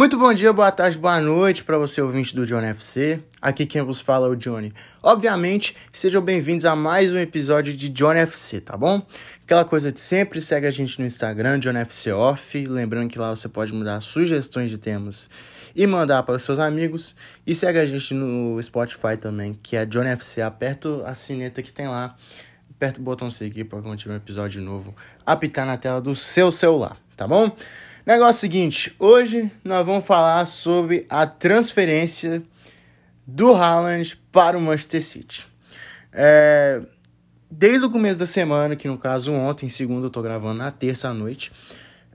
Muito bom dia, boa tarde, boa noite para você ouvinte do Johnny FC. Aqui quem vos fala é o Johnny. Obviamente, sejam bem-vindos a mais um episódio de Johnny FC, tá bom? Aquela coisa de sempre, segue a gente no Instagram, Johnny FC Off. Lembrando que lá você pode mudar sugestões de temas e mandar para os seus amigos. E segue a gente no Spotify também, que é Johnny FC. Aperta a sineta que tem lá, aperta o botão seguir para quando tiver um episódio novo apitar na tela do seu celular, tá bom? Negócio seguinte, hoje nós vamos falar sobre a transferência do Haaland para o Manchester City. É, desde o começo da semana, que no caso ontem, segunda, eu tô gravando na terça à noite,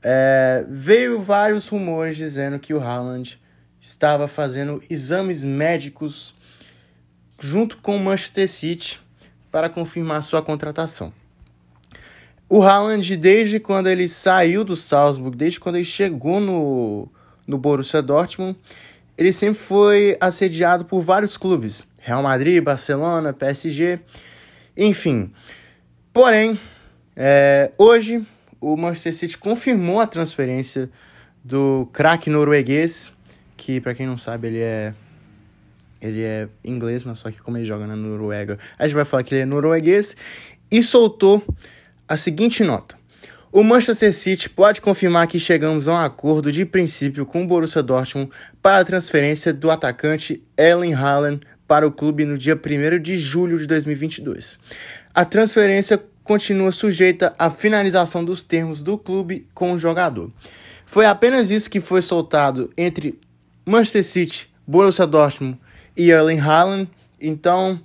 é, veio vários rumores dizendo que o Haaland estava fazendo exames médicos junto com o Manchester City para confirmar sua contratação. O Haaland, desde quando ele saiu do Salzburg, desde quando ele chegou no, no Borussia Dortmund, ele sempre foi assediado por vários clubes. Real Madrid, Barcelona, PSG, enfim. Porém, é, hoje o Manchester City confirmou a transferência do craque norueguês, que para quem não sabe ele é ele é inglês, mas só que como ele joga na Noruega, a gente vai falar que ele é norueguês e soltou a seguinte nota. O Manchester City pode confirmar que chegamos a um acordo de princípio com o Borussia Dortmund para a transferência do atacante Erling Haaland para o clube no dia 1 de julho de 2022. A transferência continua sujeita à finalização dos termos do clube com o jogador. Foi apenas isso que foi soltado entre Manchester City, Borussia Dortmund e Erling Haaland, então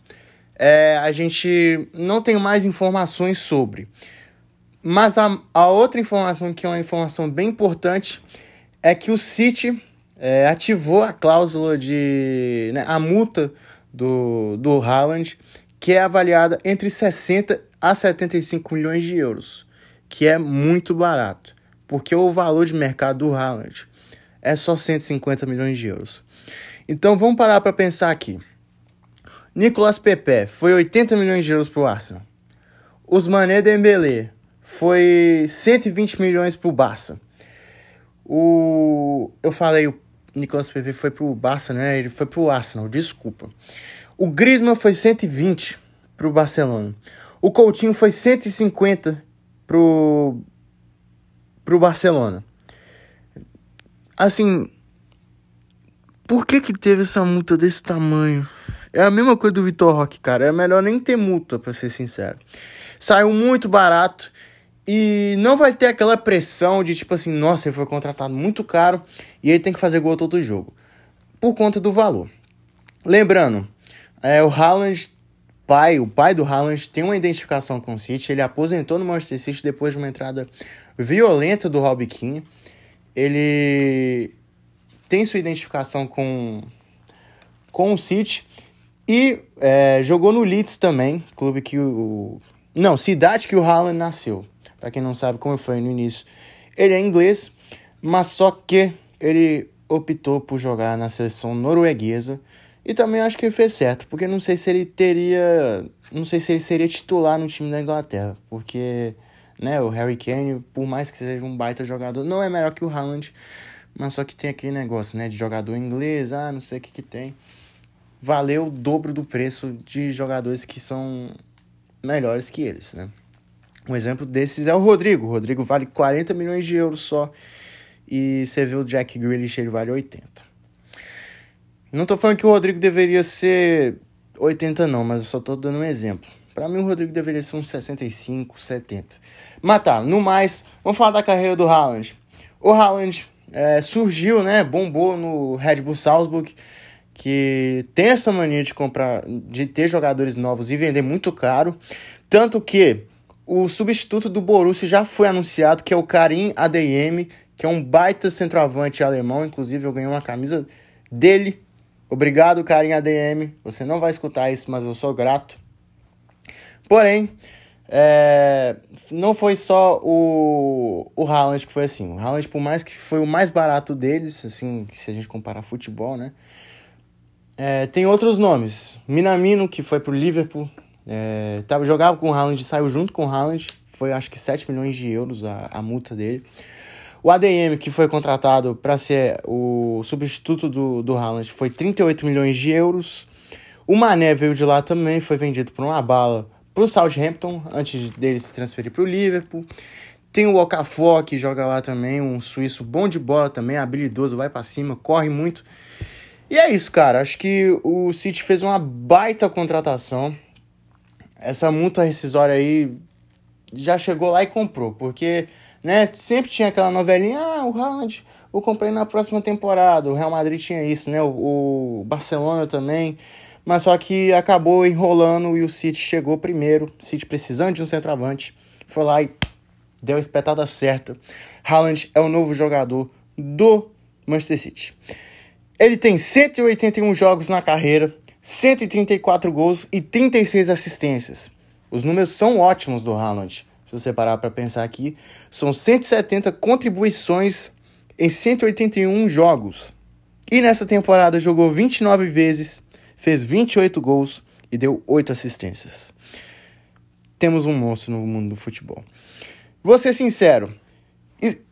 é, a gente não tem mais informações sobre. Mas a, a outra informação, que é uma informação bem importante, é que o City é, ativou a cláusula de. Né, a multa do, do Haaland, que é avaliada entre 60 a 75 milhões de euros, que é muito barato, porque o valor de mercado do Haaland é só 150 milhões de euros. Então vamos parar para pensar aqui. Nicolas Pepe foi 80 milhões de euros para o Arsenal. Osmané Dembélé foi 120 milhões para o Barça. O eu falei o Nicolas Pepe foi para o Barça, né? Ele foi para o Arsenal, desculpa. O Griezmann foi 120 para o Barcelona. O Coutinho foi 150 pro pro Barcelona. Assim, por que que teve essa multa desse tamanho? É a mesma coisa do Vitor Roque, cara. É melhor nem ter multa, pra ser sincero. Saiu muito barato e não vai ter aquela pressão de tipo assim, nossa, ele foi contratado muito caro e ele tem que fazer gol todo jogo. Por conta do valor. Lembrando, é, o Haaland, pai, o pai do Haaland tem uma identificação com o City. Ele aposentou no Manchester City depois de uma entrada violenta do Robbie Keane. Ele tem sua identificação com, com o City e é, jogou no Leeds também, clube que o. Não, cidade que o Haaland nasceu. Para quem não sabe como foi no início. Ele é inglês, mas só que ele optou por jogar na seleção norueguesa. E também acho que ele fez certo, porque não sei se ele teria. Não sei se ele seria titular no time da Inglaterra. Porque, né, o Harry Kane, por mais que seja um baita jogador, não é melhor que o Haaland. Mas só que tem aquele negócio, né, de jogador inglês, ah, não sei o que que tem valeu o dobro do preço de jogadores que são melhores que eles, né? Um exemplo desses é o Rodrigo. O Rodrigo vale 40 milhões de euros só. E você vê o Jack Grealish, ele vale 80. Não tô falando que o Rodrigo deveria ser 80 não, mas eu só tô dando um exemplo. Para mim o Rodrigo deveria ser uns 65, 70. Mas tá, no mais, vamos falar da carreira do Haaland. O Haaland é, surgiu, né, bombou no Red Bull Salzburg que tem essa mania de comprar, de ter jogadores novos e vender muito caro, tanto que o substituto do Borussia já foi anunciado, que é o Karim ADM, que é um baita centroavante alemão, inclusive eu ganhei uma camisa dele. Obrigado, Karim ADM. Você não vai escutar isso, mas eu sou grato. Porém, é, não foi só o, o Haaland que foi assim. O Haaland, por mais que foi o mais barato deles, assim, se a gente comparar futebol, né? É, tem outros nomes. Minamino, que foi pro Liverpool. É, tava, jogava com o Haaland, saiu junto com o Haaland. Foi acho que 7 milhões de euros a, a multa dele. O ADM, que foi contratado para ser o substituto do, do Haaland, foi 38 milhões de euros. O Mané veio de lá também, foi vendido por uma bala para o Southampton, antes dele se transferir para o Liverpool. Tem o Okafor, que joga lá também, um suíço bom de bola também, habilidoso, vai para cima, corre muito. E é isso, cara. Acho que o City fez uma baita contratação. Essa multa rescisória aí já chegou lá e comprou, porque né, sempre tinha aquela novelinha, ah, o Haaland, eu comprei na próxima temporada. O Real Madrid tinha isso, né? O, o Barcelona também. Mas só que acabou enrolando e o City chegou primeiro. City precisando de um centroavante. Foi lá e deu a espetada certa. Haaland é o novo jogador do Manchester City. Ele tem 181 jogos na carreira, 134 gols e 36 assistências. Os números são ótimos do Haaland. Se você parar para pensar aqui, são 170 contribuições em 181 jogos. E nessa temporada jogou 29 vezes, fez 28 gols e deu 8 assistências. Temos um monstro no mundo do futebol. Vou ser sincero,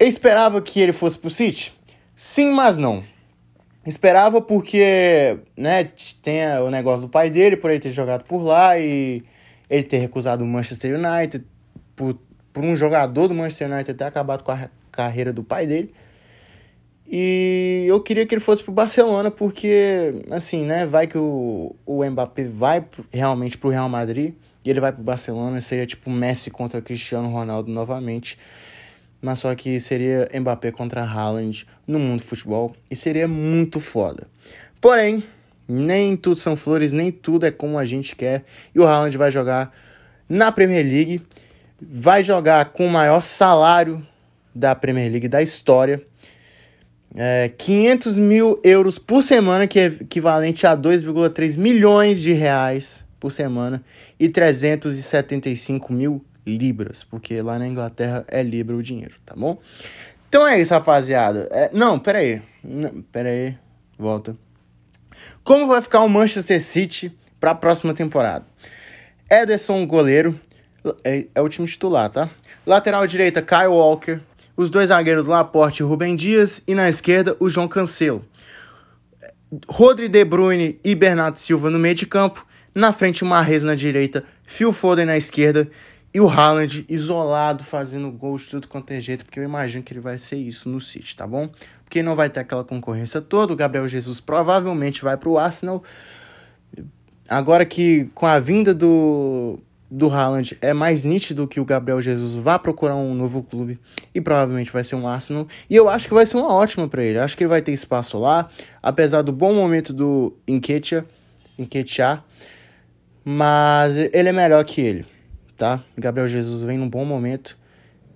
esperava que ele fosse pro City? Sim, mas não. Esperava porque, né, tem o negócio do pai dele, por ele ter jogado por lá e ele ter recusado o Manchester United, por, por um jogador do Manchester United ter acabado com a carreira do pai dele. E eu queria que ele fosse pro Barcelona, porque, assim, né, vai que o, o Mbappé vai realmente pro Real Madrid e ele vai pro Barcelona, seria tipo Messi contra Cristiano Ronaldo novamente mas só que seria Mbappé contra Haaland no mundo do futebol e seria muito foda. Porém, nem tudo são flores, nem tudo é como a gente quer. E o Haaland vai jogar na Premier League, vai jogar com o maior salário da Premier League da história. É, 500 mil euros por semana, que é equivalente a 2,3 milhões de reais por semana, e 375 mil libras, porque lá na Inglaterra é libra o dinheiro, tá bom? Então é isso, rapaziada. É, não, pera aí. Não. Volta. Como vai ficar o Manchester City para a próxima temporada? Ederson, goleiro, é, é, o time titular, tá? Lateral direita, Kyle Walker. Os dois zagueiros, Laporte e Rubem Dias. E na esquerda, o João Cancelo. Rodri De Bruyne e Bernardo Silva no meio de campo. Na frente, Marrez na direita, Phil Foden na esquerda e o Haaland isolado, fazendo gols tudo quanto é jeito, porque eu imagino que ele vai ser isso no City, tá bom? Porque não vai ter aquela concorrência toda. O Gabriel Jesus provavelmente vai para o Arsenal. Agora que com a vinda do, do Haaland é mais nítido que o Gabriel Jesus vá procurar um novo clube e provavelmente vai ser um Arsenal. E eu acho que vai ser uma ótima para ele. acho que ele vai ter espaço lá, apesar do bom momento do Nketiah, Nketiah mas ele é melhor que ele tá? Gabriel Jesus vem num bom momento.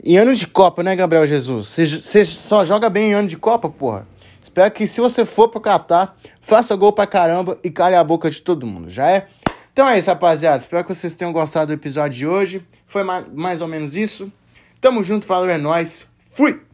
Em ano de Copa, né, Gabriel Jesus? Você só joga bem em ano de Copa, porra. Espero que se você for pro Catar, faça gol pra caramba e calhe a boca de todo mundo, já é? Então é isso, rapaziada. Espero que vocês tenham gostado do episódio de hoje. Foi mais ou menos isso. Tamo junto, falou, é nóis. Fui!